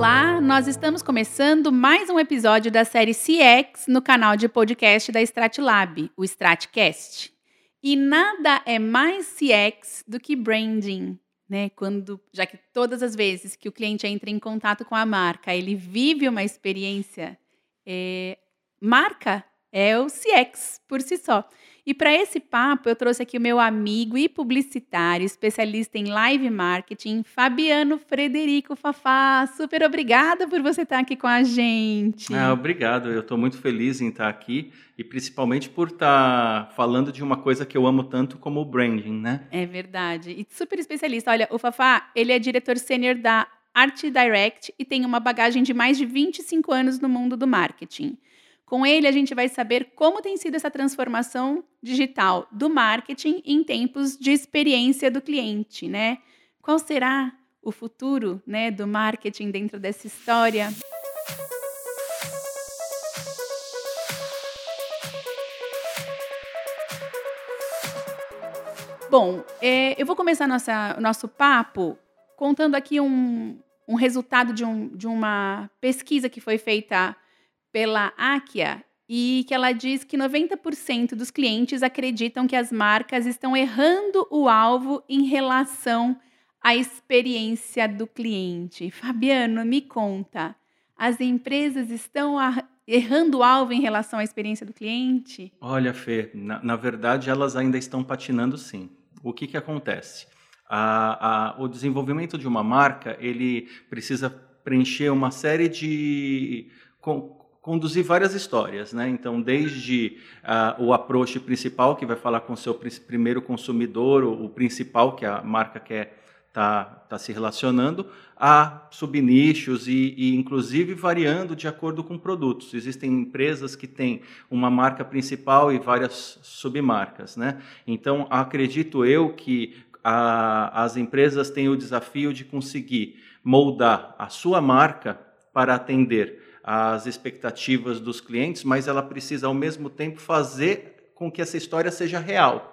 Olá, nós estamos começando mais um episódio da série CX no canal de podcast da Stratlab, o Stratcast. E nada é mais CX do que branding, né? Quando, já que todas as vezes que o cliente entra em contato com a marca, ele vive uma experiência, é, marca é o CX por si só. E para esse papo, eu trouxe aqui o meu amigo e publicitário, especialista em live marketing, Fabiano Frederico Fafá. Super obrigada por você estar aqui com a gente. Ah, obrigado, eu estou muito feliz em estar aqui e principalmente por estar falando de uma coisa que eu amo tanto como o branding, né? É verdade. E super especialista. Olha, o Fafá, ele é diretor sênior da Art Direct e tem uma bagagem de mais de 25 anos no mundo do marketing. Com ele, a gente vai saber como tem sido essa transformação digital do marketing em tempos de experiência do cliente, né? Qual será o futuro, né, do marketing dentro dessa história? Bom, é, eu vou começar nossa, nosso papo contando aqui um, um resultado de, um, de uma pesquisa que foi feita pela Akia e que ela diz que 90% dos clientes acreditam que as marcas estão errando o alvo em relação à experiência do cliente. Fabiano, me conta, as empresas estão errando o alvo em relação à experiência do cliente? Olha, Fê, na, na verdade elas ainda estão patinando sim. O que, que acontece? A, a, o desenvolvimento de uma marca ele precisa preencher uma série de conduzir várias histórias, né? Então, desde uh, o approach principal, que vai falar com o seu primeiro consumidor, o, principal que a marca quer tá, tá se relacionando, a subnichos e, e, inclusive, variando de acordo com produtos. Existem empresas que têm uma marca principal e várias submarcas, né? Então, acredito eu que a, as empresas têm o desafio de conseguir moldar a sua marca para atender as expectativas dos clientes, mas ela precisa ao mesmo tempo fazer com que essa história seja real.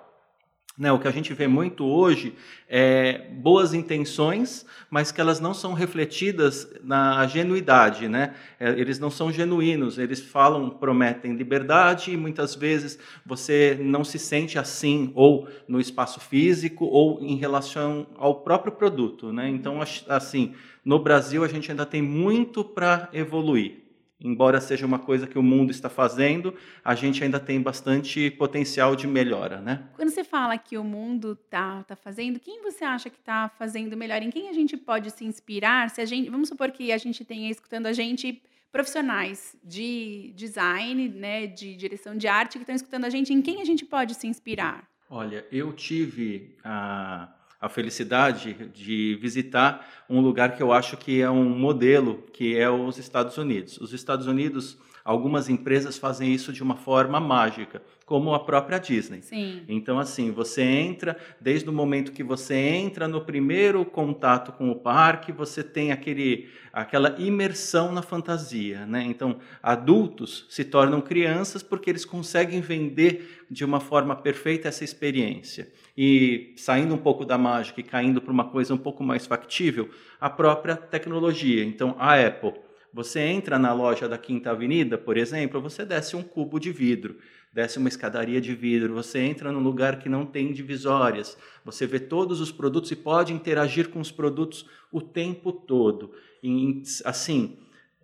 Né, o que a gente vê muito hoje é boas intenções, mas que elas não são refletidas na genuidade. Né? É, eles não são genuínos, eles falam, prometem liberdade e muitas vezes você não se sente assim, ou no espaço físico, ou em relação ao próprio produto. Né? Então, assim, no Brasil a gente ainda tem muito para evoluir embora seja uma coisa que o mundo está fazendo, a gente ainda tem bastante potencial de melhora, né? Quando você fala que o mundo está tá fazendo, quem você acha que está fazendo melhor? Em quem a gente pode se inspirar? Se a gente, vamos supor que a gente tenha escutando a gente profissionais de design, né, de direção de arte que estão escutando a gente, em quem a gente pode se inspirar? Olha, eu tive a a felicidade de visitar um lugar que eu acho que é um modelo, que é os Estados Unidos. Os Estados Unidos, algumas empresas fazem isso de uma forma mágica, como a própria Disney. Sim. Então, assim, você entra, desde o momento que você entra no primeiro contato com o parque, você tem aquele, aquela imersão na fantasia, né? Então, adultos se tornam crianças porque eles conseguem vender de uma forma perfeita essa experiência e saindo um pouco da mágica e caindo para uma coisa um pouco mais factível, a própria tecnologia. Então, a Apple, você entra na loja da Quinta Avenida, por exemplo, você desce um cubo de vidro, desce uma escadaria de vidro, você entra num lugar que não tem divisórias, você vê todos os produtos e pode interagir com os produtos o tempo todo. E, assim,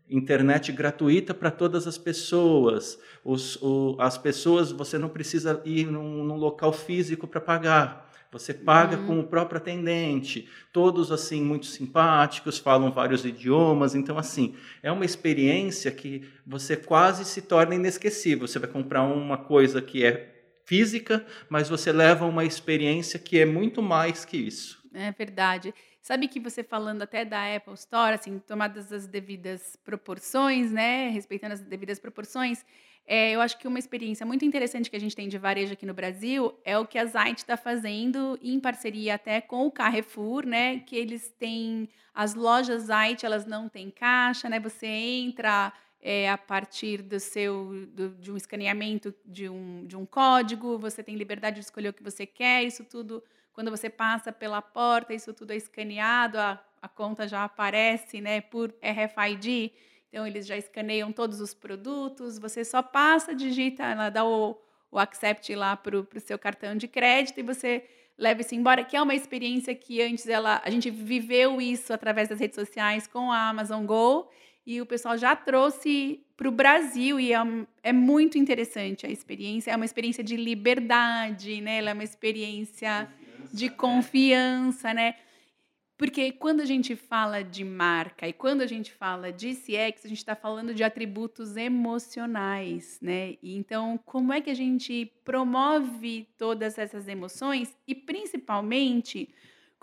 internet gratuita para todas as pessoas. Os, o, as pessoas, você não precisa ir num, num local físico para pagar. Você paga uhum. com o próprio atendente. Todos, assim, muito simpáticos, falam vários idiomas. Então, assim, é uma experiência que você quase se torna inesquecível. Você vai comprar uma coisa que é física, mas você leva uma experiência que é muito mais que isso. É verdade. Sabe que você falando até da Apple Store, assim, tomadas as devidas proporções, né, respeitando as devidas proporções, é, eu acho que uma experiência muito interessante que a gente tem de varejo aqui no Brasil é o que a Zait está fazendo em parceria até com o Carrefour, né? Que eles têm as lojas Zait, elas não têm caixa, né? Você entra é, a partir do seu do, de um escaneamento de um, de um código, você tem liberdade de escolher o que você quer, isso tudo quando você passa pela porta, isso tudo é escaneado, a, a conta já aparece né, por RFID. Então, eles já escaneiam todos os produtos, você só passa, digita, ela dá o, o accept lá para o seu cartão de crédito e você leva isso embora, que é uma experiência que antes ela, a gente viveu isso através das redes sociais com a Amazon Go e o pessoal já trouxe para o Brasil e é, é, muito interessante a experiência. É uma experiência de liberdade, né? Ela é uma experiência confiança, de confiança, né? Porque quando a gente fala de marca e quando a gente fala de CX, a gente está falando de atributos emocionais, né? E então, como é que a gente promove todas essas emoções e principalmente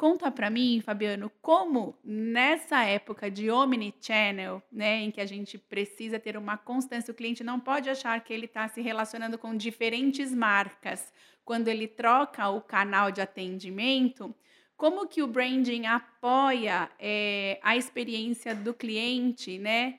Conta para mim, Fabiano, como nessa época de omnichannel, né, em que a gente precisa ter uma constância, o cliente não pode achar que ele está se relacionando com diferentes marcas quando ele troca o canal de atendimento. Como que o branding apoia é, a experiência do cliente, né,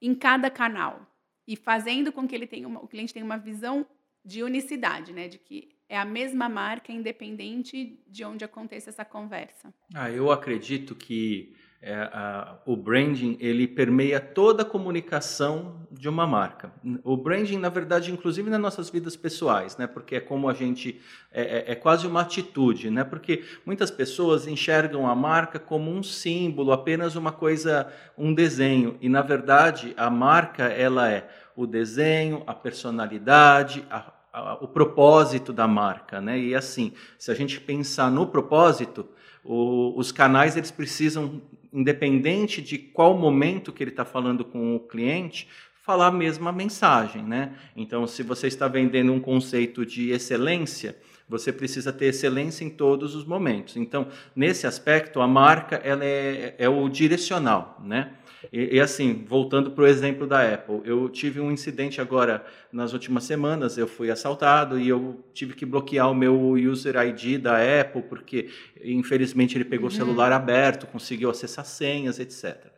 em cada canal e fazendo com que ele tenha uma, o cliente tenha uma visão de unicidade, né, de que é a mesma marca, independente de onde aconteça essa conversa. Ah, eu acredito que é, a, o branding ele permeia toda a comunicação de uma marca. O branding, na verdade, inclusive nas nossas vidas pessoais, né? Porque é como a gente é, é, é quase uma atitude, né? Porque muitas pessoas enxergam a marca como um símbolo, apenas uma coisa, um desenho. E na verdade, a marca ela é o desenho, a personalidade, a, o propósito da marca, né? E assim, se a gente pensar no propósito, o, os canais eles precisam, independente de qual momento que ele está falando com o cliente, falar a mesma mensagem, né? Então, se você está vendendo um conceito de excelência, você precisa ter excelência em todos os momentos. Então, nesse aspecto, a marca ela é, é o direcional, né? E, e assim, voltando para o exemplo da Apple, eu tive um incidente agora nas últimas semanas, eu fui assaltado e eu tive que bloquear o meu user ID da Apple, porque infelizmente ele pegou uhum. o celular aberto, conseguiu acessar senhas, etc.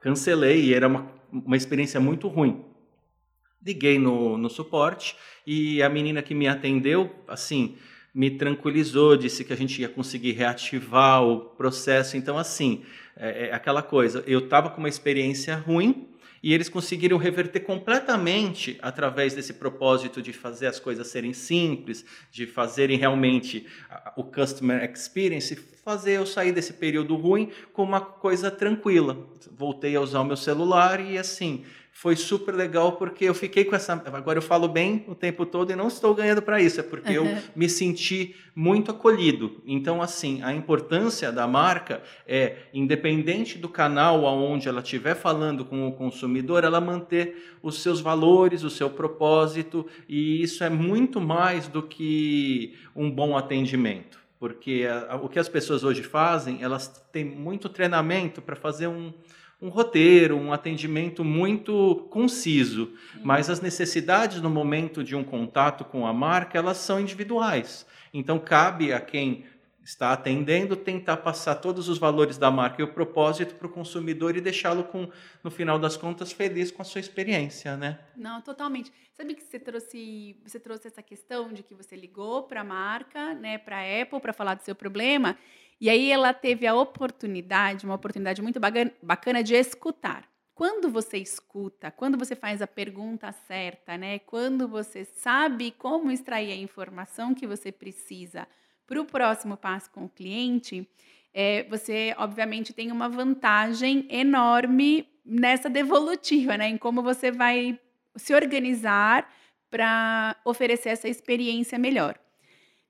Cancelei e era uma, uma experiência muito ruim. Liguei no, no suporte e a menina que me atendeu, assim, me tranquilizou, disse que a gente ia conseguir reativar o processo. Então, assim, é, é aquela coisa, eu estava com uma experiência ruim e eles conseguiram reverter completamente através desse propósito de fazer as coisas serem simples, de fazerem realmente o customer experience, fazer eu sair desse período ruim com uma coisa tranquila. Voltei a usar o meu celular e assim, foi super legal porque eu fiquei com essa. Agora eu falo bem o tempo todo e não estou ganhando para isso, é porque uhum. eu me senti muito acolhido. Então, assim, a importância da marca é, independente do canal aonde ela estiver falando com o consumidor, ela manter os seus valores, o seu propósito, e isso é muito mais do que um bom atendimento. Porque a, a, o que as pessoas hoje fazem, elas têm muito treinamento para fazer um um roteiro, um atendimento muito conciso, mas as necessidades no momento de um contato com a marca, elas são individuais. Então cabe a quem está atendendo tentar passar todos os valores da marca e o propósito para o consumidor e deixá-lo com no final das contas feliz com a sua experiência, né? Não, totalmente. Sabe que você trouxe, você trouxe essa questão de que você ligou para a marca, né, para a Apple para falar do seu problema e aí ela teve a oportunidade, uma oportunidade muito bacana de escutar. Quando você escuta, quando você faz a pergunta certa, né? Quando você sabe como extrair a informação que você precisa para o próximo passo com o cliente, é, você obviamente tem uma vantagem enorme nessa devolutiva, né? Em como você vai se organizar para oferecer essa experiência melhor.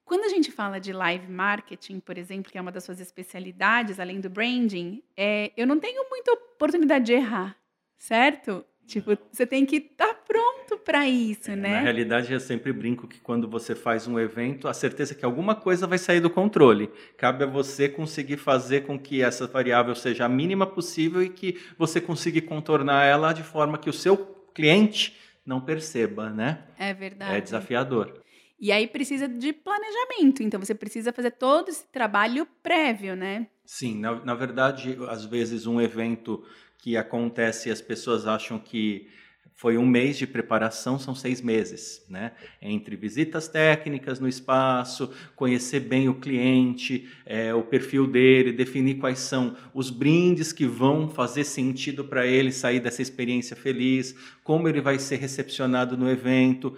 Quando a gente fala de live marketing, por exemplo, que é uma das suas especialidades, além do branding, é, eu não tenho muita oportunidade de errar, certo? Tipo, você tem que estar tá pronto para isso, é, né? Na realidade, eu sempre brinco que quando você faz um evento, a certeza é que alguma coisa vai sair do controle. Cabe a você conseguir fazer com que essa variável seja a mínima possível e que você consiga contornar ela de forma que o seu cliente não perceba, né? É verdade. É desafiador. E aí precisa de planejamento, então você precisa fazer todo esse trabalho prévio, né? Sim, na, na verdade, às vezes um evento que acontece e as pessoas acham que foi um mês de preparação, são seis meses, né? Entre visitas técnicas no espaço, conhecer bem o cliente, é, o perfil dele, definir quais são os brindes que vão fazer sentido para ele sair dessa experiência feliz, como ele vai ser recepcionado no evento,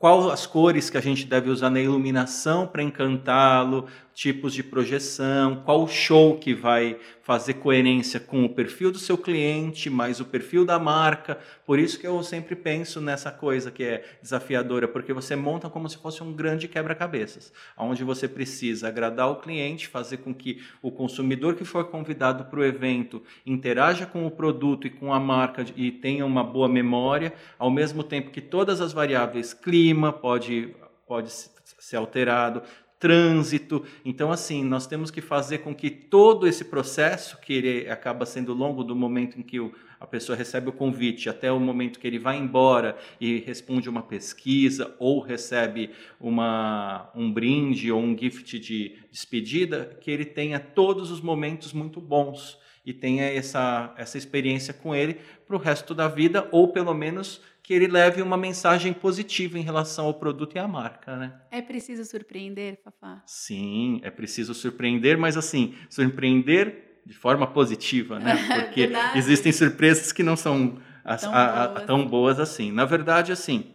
quais as cores que a gente deve usar na iluminação para encantá-lo, tipos de projeção, qual show que vai fazer coerência com o perfil do seu cliente, mais o perfil da marca. Por isso que eu sempre penso nessa coisa que é desafiadora, porque você monta como se fosse um grande quebra-cabeças, onde você precisa agradar o cliente, fazer com que o consumidor que for convidado para o evento interaja com o produto e com a marca e tenha uma boa memória, ao mesmo tempo que todas as variáveis clima pode pode ser alterado, trânsito. Então, assim, nós temos que fazer com que todo esse processo, que ele acaba sendo longo do momento em que o, a pessoa recebe o convite até o momento que ele vai embora e responde uma pesquisa ou recebe uma, um brinde ou um gift de despedida, que ele tenha todos os momentos muito bons e tenha essa, essa experiência com ele para o resto da vida, ou pelo menos que ele leve uma mensagem positiva em relação ao produto e à marca, né? É preciso surpreender, Fafá? Sim, é preciso surpreender, mas assim, surpreender de forma positiva, né? Porque existem surpresas que não são as, tão, a, boas. A, tão boas assim. Na verdade, assim,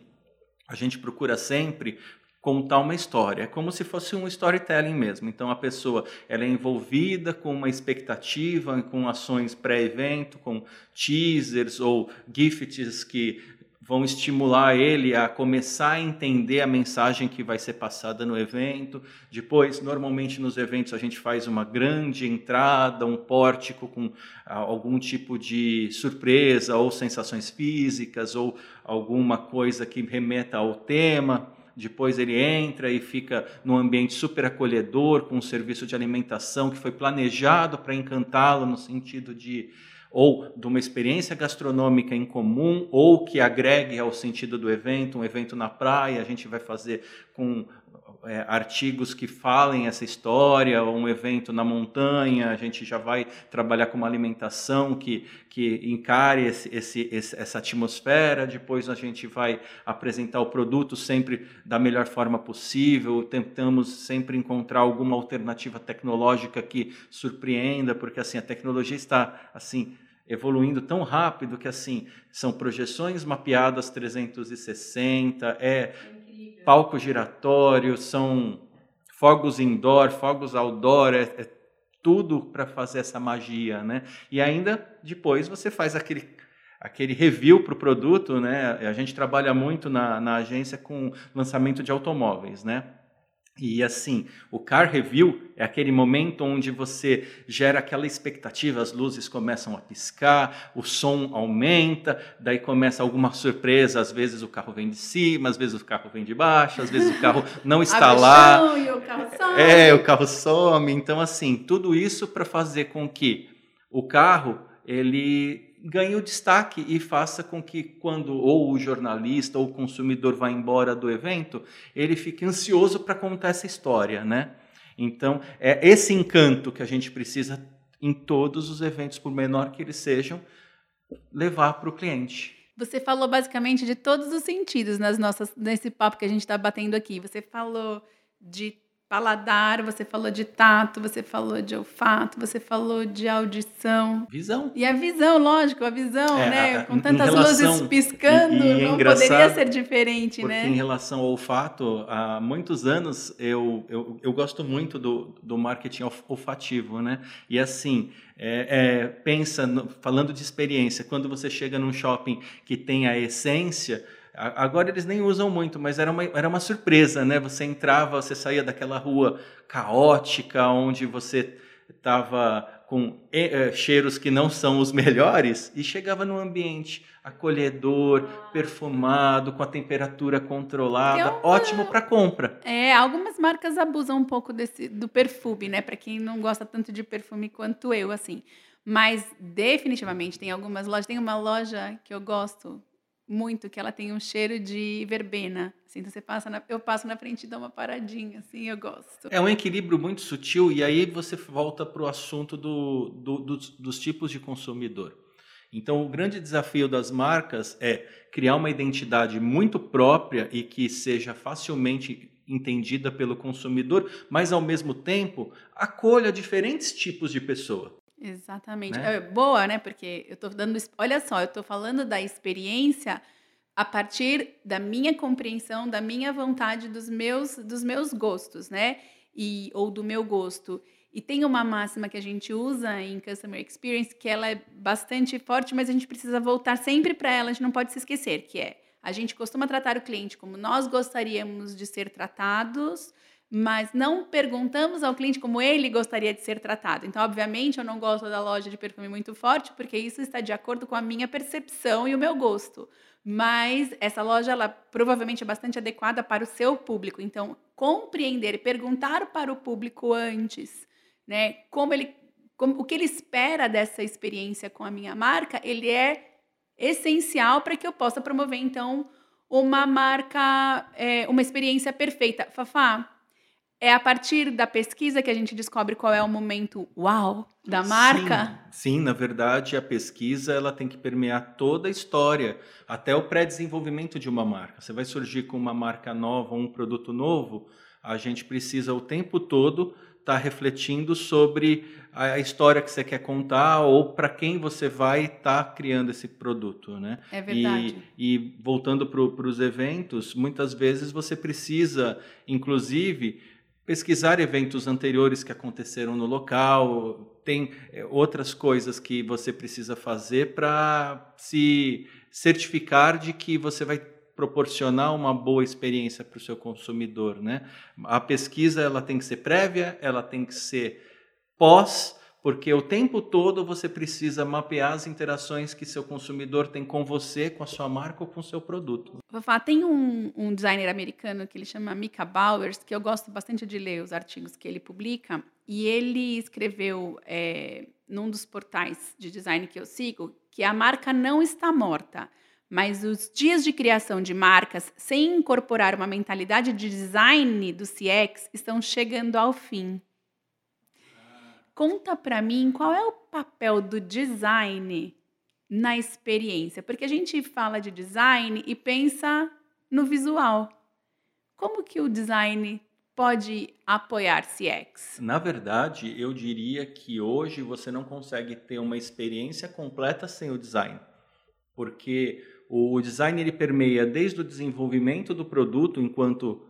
a gente procura sempre contar uma história. É como se fosse um storytelling mesmo. Então a pessoa ela é envolvida com uma expectativa, com ações pré-evento, com teasers ou gifts que vão estimular ele a começar a entender a mensagem que vai ser passada no evento. Depois, normalmente nos eventos a gente faz uma grande entrada, um pórtico com ah, algum tipo de surpresa ou sensações físicas ou alguma coisa que remeta ao tema depois ele entra e fica num ambiente super acolhedor, com um serviço de alimentação que foi planejado para encantá-lo no sentido de ou de uma experiência gastronômica em comum, ou que agregue ao sentido do evento, um evento na praia, a gente vai fazer com é, artigos que falem essa história, ou um evento na montanha, a gente já vai trabalhar com uma alimentação que, que encare esse, esse, essa atmosfera, depois a gente vai apresentar o produto sempre da melhor forma possível, tentamos sempre encontrar alguma alternativa tecnológica que surpreenda, porque assim a tecnologia está assim evoluindo tão rápido que assim são projeções mapeadas 360, é palco giratório, são fogos indoor, fogos outdoor, é, é tudo para fazer essa magia, né? E ainda depois você faz aquele aquele review para o produto, né? A gente trabalha muito na, na agência com lançamento de automóveis, né? E assim, o car review é aquele momento onde você gera aquela expectativa, as luzes começam a piscar, o som aumenta, daí começa alguma surpresa, às vezes o carro vem de cima, às vezes o carro vem de baixo, às vezes o carro não está lá. E o carro some. É, o carro some. Então assim, tudo isso para fazer com que o carro ele ganhe o destaque e faça com que quando ou o jornalista ou o consumidor vá embora do evento, ele fique ansioso para contar essa história, né? Então, é esse encanto que a gente precisa em todos os eventos, por menor que eles sejam, levar para o cliente. Você falou basicamente de todos os sentidos nas nossas, nesse papo que a gente está batendo aqui. Você falou de paladar, você falou de tato, você falou de olfato, você falou de audição. Visão. E a visão, lógico, a visão, é, né? Com tantas relação, luzes piscando, e, e é não poderia ser diferente, porque né? Em relação ao olfato, há muitos anos eu, eu, eu gosto muito do, do marketing olfativo, né? E assim, é, é, pensa, no, falando de experiência, quando você chega num shopping que tem a essência Agora eles nem usam muito, mas era uma, era uma surpresa, né? Você entrava, você saía daquela rua caótica, onde você estava com é, cheiros que não são os melhores, e chegava num ambiente acolhedor, perfumado, com a temperatura controlada, uma... ótimo para compra. É, algumas marcas abusam um pouco desse, do perfume, né? Para quem não gosta tanto de perfume quanto eu, assim. Mas definitivamente tem algumas lojas. Tem uma loja que eu gosto muito que ela tem um cheiro de verbena. Assim, então você passa na, eu passo na frente e dou uma paradinha, assim, eu gosto. É um equilíbrio muito sutil e aí você volta para o assunto do, do, dos, dos tipos de consumidor. Então, o grande desafio das marcas é criar uma identidade muito própria e que seja facilmente entendida pelo consumidor, mas ao mesmo tempo acolha diferentes tipos de pessoa. Exatamente. Né? É, boa, né? Porque eu estou dando. Olha só, eu estou falando da experiência a partir da minha compreensão, da minha vontade, dos meus, dos meus gostos, né? E, ou do meu gosto. E tem uma máxima que a gente usa em Customer Experience que ela é bastante forte, mas a gente precisa voltar sempre para ela, a gente não pode se esquecer, que é a gente costuma tratar o cliente como nós gostaríamos de ser tratados, mas não perguntamos ao cliente como ele gostaria de ser tratado. Então, obviamente, eu não gosto da loja de perfume muito forte, porque isso está de acordo com a minha percepção e o meu gosto. Mas essa loja, ela provavelmente é bastante adequada para o seu público. Então, compreender perguntar para o público antes né? Como ele, como, o que ele espera dessa experiência com a minha marca, ele é essencial para que eu possa promover então uma marca, é, uma experiência perfeita. Fafá, é a partir da pesquisa que a gente descobre qual é o momento uau da marca? Sim, sim, na verdade, a pesquisa ela tem que permear toda a história, até o pré-desenvolvimento de uma marca. Você vai surgir com uma marca nova, um produto novo, a gente precisa o tempo todo está refletindo sobre a história que você quer contar ou para quem você vai estar tá criando esse produto, né? É verdade. E, e voltando para os eventos, muitas vezes você precisa, inclusive, pesquisar eventos anteriores que aconteceram no local, tem é, outras coisas que você precisa fazer para se certificar de que você vai proporcionar uma boa experiência para o seu consumidor, né? A pesquisa ela tem que ser prévia, ela tem que ser pós, porque o tempo todo você precisa mapear as interações que seu consumidor tem com você, com a sua marca ou com o seu produto. Vou falar, tem um, um designer americano que ele chama Mika Bowers, que eu gosto bastante de ler os artigos que ele publica, e ele escreveu é, num dos portais de design que eu sigo que a marca não está morta mas os dias de criação de marcas sem incorporar uma mentalidade de design do CX estão chegando ao fim. Conta para mim qual é o papel do design na experiência, porque a gente fala de design e pensa no visual. Como que o design pode apoiar CX? Na verdade, eu diria que hoje você não consegue ter uma experiência completa sem o design, porque o design ele permeia desde o desenvolvimento do produto enquanto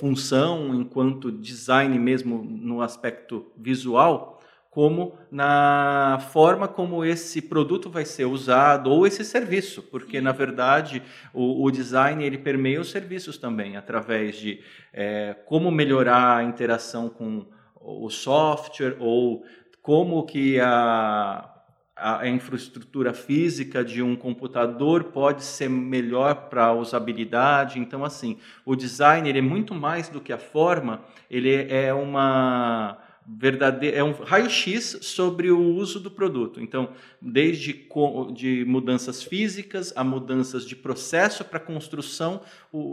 função, enquanto design mesmo no aspecto visual, como na forma como esse produto vai ser usado ou esse serviço, porque na verdade o, o design ele permeia os serviços também através de é, como melhorar a interação com o software ou como que a a, infraestrutura física de um computador pode ser melhor para a usabilidade. Então, assim, o design ele é muito mais do que a forma, ele é uma verdadeira é um raio-x sobre o uso do produto. Então, desde de mudanças físicas a mudanças de processo para construção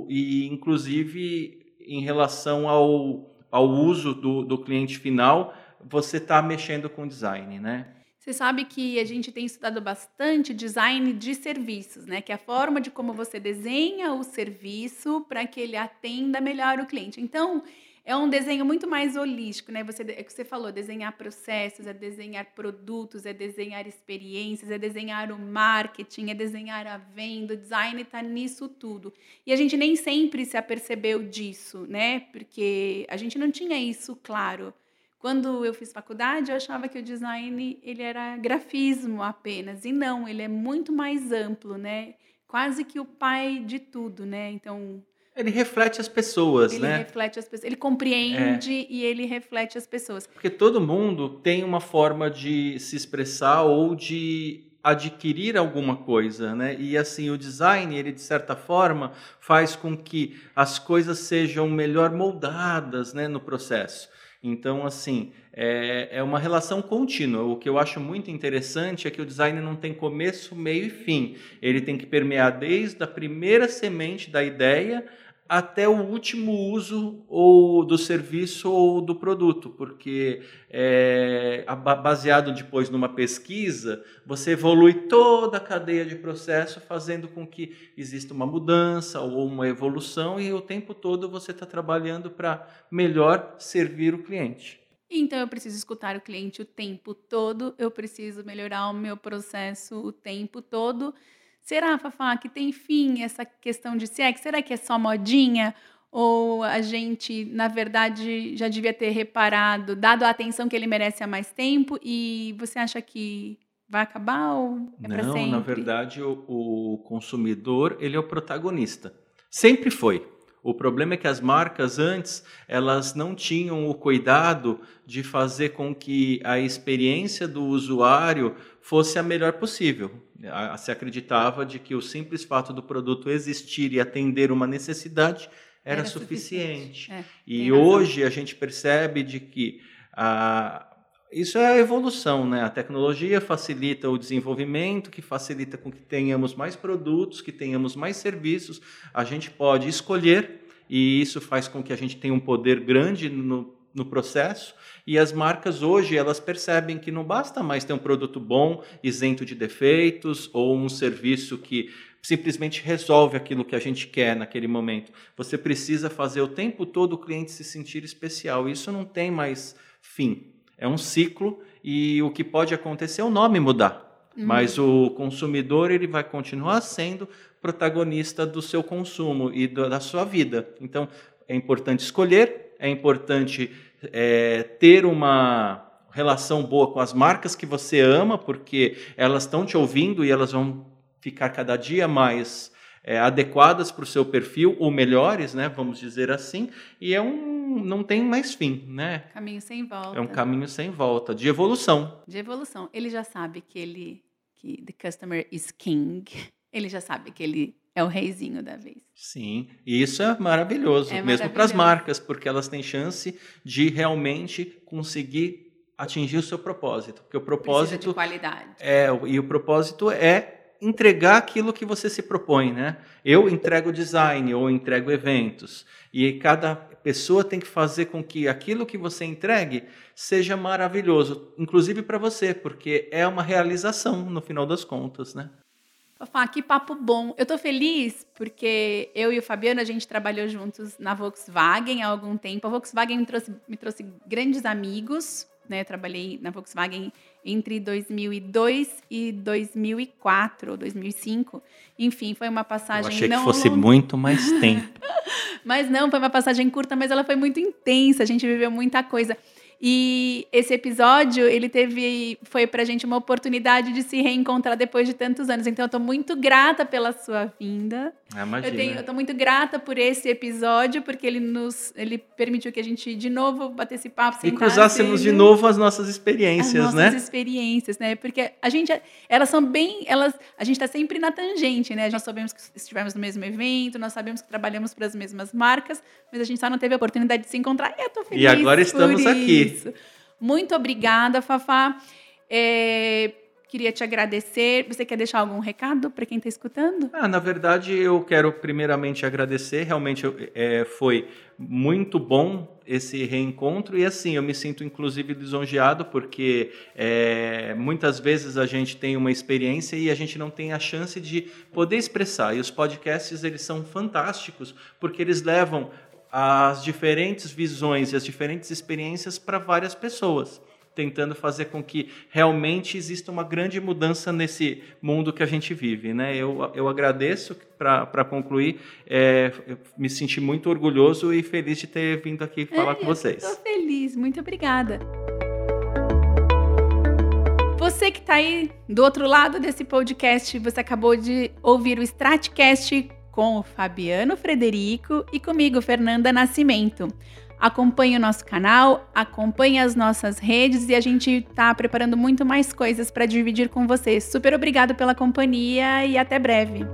e, inclusive, em relação ao, ao uso do, do cliente final, você está mexendo com design, né? Você sabe que a gente tem estudado bastante design de serviços, né? Que é a forma de como você desenha o serviço para que ele atenda melhor o cliente. Então, é um desenho muito mais holístico, né? Você, é o que você falou, desenhar processos, é desenhar produtos, é desenhar experiências, é desenhar o marketing, é desenhar a venda, o design está nisso tudo. E a gente nem sempre se apercebeu disso, né? Porque a gente não tinha isso claro. Quando eu fiz faculdade, eu achava que o design ele era grafismo apenas, e não, ele é muito mais amplo, né? Quase que o pai de tudo, né? Então, ele reflete as pessoas, ele né? Ele reflete as pessoas. Ele compreende é. e ele reflete as pessoas. Porque todo mundo tem uma forma de se expressar ou de adquirir alguma coisa, né? E assim o design, ele de certa forma faz com que as coisas sejam melhor moldadas, né, no processo. Então, assim, é, é uma relação contínua. O que eu acho muito interessante é que o design não tem começo, meio e fim. Ele tem que permear desde a primeira semente da ideia até o último uso ou do serviço ou do produto, porque é, baseado depois numa pesquisa, você evolui toda a cadeia de processo, fazendo com que exista uma mudança ou uma evolução e o tempo todo você está trabalhando para melhor servir o cliente. Então eu preciso escutar o cliente o tempo todo, eu preciso melhorar o meu processo o tempo todo. Será, Fafá, que tem fim essa questão de CX? Será que é só modinha? Ou a gente, na verdade, já devia ter reparado, dado a atenção que ele merece há mais tempo, e você acha que vai acabar ou é para sempre? Não, na verdade, o, o consumidor ele é o protagonista. Sempre foi. O problema é que as marcas antes elas não tinham o cuidado de fazer com que a experiência do usuário fosse a melhor possível. Se acreditava de que o simples fato do produto existir e atender uma necessidade era, era suficiente. suficiente. É, e hoje a gente percebe de que a, isso é a evolução, né? A tecnologia facilita o desenvolvimento, que facilita com que tenhamos mais produtos, que tenhamos mais serviços. A gente pode escolher e isso faz com que a gente tenha um poder grande no, no processo. E as marcas hoje elas percebem que não basta mais ter um produto bom, isento de defeitos, ou um serviço que simplesmente resolve aquilo que a gente quer naquele momento. Você precisa fazer o tempo todo o cliente se sentir especial. Isso não tem mais fim. É um ciclo e o que pode acontecer é o nome mudar. Uhum. Mas o consumidor ele vai continuar sendo protagonista do seu consumo e da sua vida. Então é importante escolher, é importante é, ter uma relação boa com as marcas que você ama, porque elas estão te ouvindo e elas vão ficar cada dia mais é, adequadas para o seu perfil ou melhores, né? Vamos dizer assim. E é um, não tem mais fim, né? Caminho sem volta. É um caminho sem volta de evolução. De evolução. Ele já sabe que ele que the customer is king. Ele já sabe que ele é o reizinho da vez. Sim, e isso é maravilhoso, é mesmo para as marcas, porque elas têm chance de realmente conseguir atingir o seu propósito, porque o propósito Precisa de qualidade. É, e o propósito é entregar aquilo que você se propõe, né? Eu entrego design ou entrego eventos, e cada pessoa tem que fazer com que aquilo que você entregue seja maravilhoso, inclusive para você, porque é uma realização no final das contas, né? Fafá, que papo bom. Eu tô feliz porque eu e o Fabiano, a gente trabalhou juntos na Volkswagen há algum tempo. A Volkswagen me trouxe, me trouxe grandes amigos, né? Eu trabalhei na Volkswagen entre 2002 e 2004 ou 2005. Enfim, foi uma passagem Eu achei não que fosse longa. muito mais tempo. mas não, foi uma passagem curta, mas ela foi muito intensa. A gente viveu muita coisa. E esse episódio, ele teve, foi pra gente uma oportunidade de se reencontrar depois de tantos anos. Então eu tô muito grata pela sua vinda. Ah, imagina. Eu, tenho, eu tô muito grata por esse episódio, porque ele nos, ele permitiu que a gente de novo batesse papo, E cruzássemos de novo as nossas experiências, as né? As nossas experiências, né? Porque a gente, elas são bem, elas, a gente tá sempre na tangente, né? Nós sabemos que estivemos no mesmo evento, nós sabemos que trabalhamos para as mesmas marcas, mas a gente só não teve a oportunidade de se encontrar. E eu tô feliz E agora estamos aqui. Muito obrigada, Fafá. É, queria te agradecer. Você quer deixar algum recado para quem está escutando? Ah, na verdade, eu quero primeiramente agradecer. Realmente é, foi muito bom esse reencontro e assim eu me sinto inclusive lisonjeado porque é, muitas vezes a gente tem uma experiência e a gente não tem a chance de poder expressar e os podcasts eles são fantásticos porque eles levam as diferentes visões e as diferentes experiências para várias pessoas, tentando fazer com que realmente exista uma grande mudança nesse mundo que a gente vive. Né? Eu, eu agradeço, para concluir, é, me senti muito orgulhoso e feliz de ter vindo aqui falar é, com vocês. Estou feliz, muito obrigada. Você que está aí do outro lado desse podcast, você acabou de ouvir o Stratcast com o Fabiano Frederico e comigo, Fernanda Nascimento. Acompanhe o nosso canal, acompanhe as nossas redes e a gente está preparando muito mais coisas para dividir com vocês. Super obrigado pela companhia e até breve.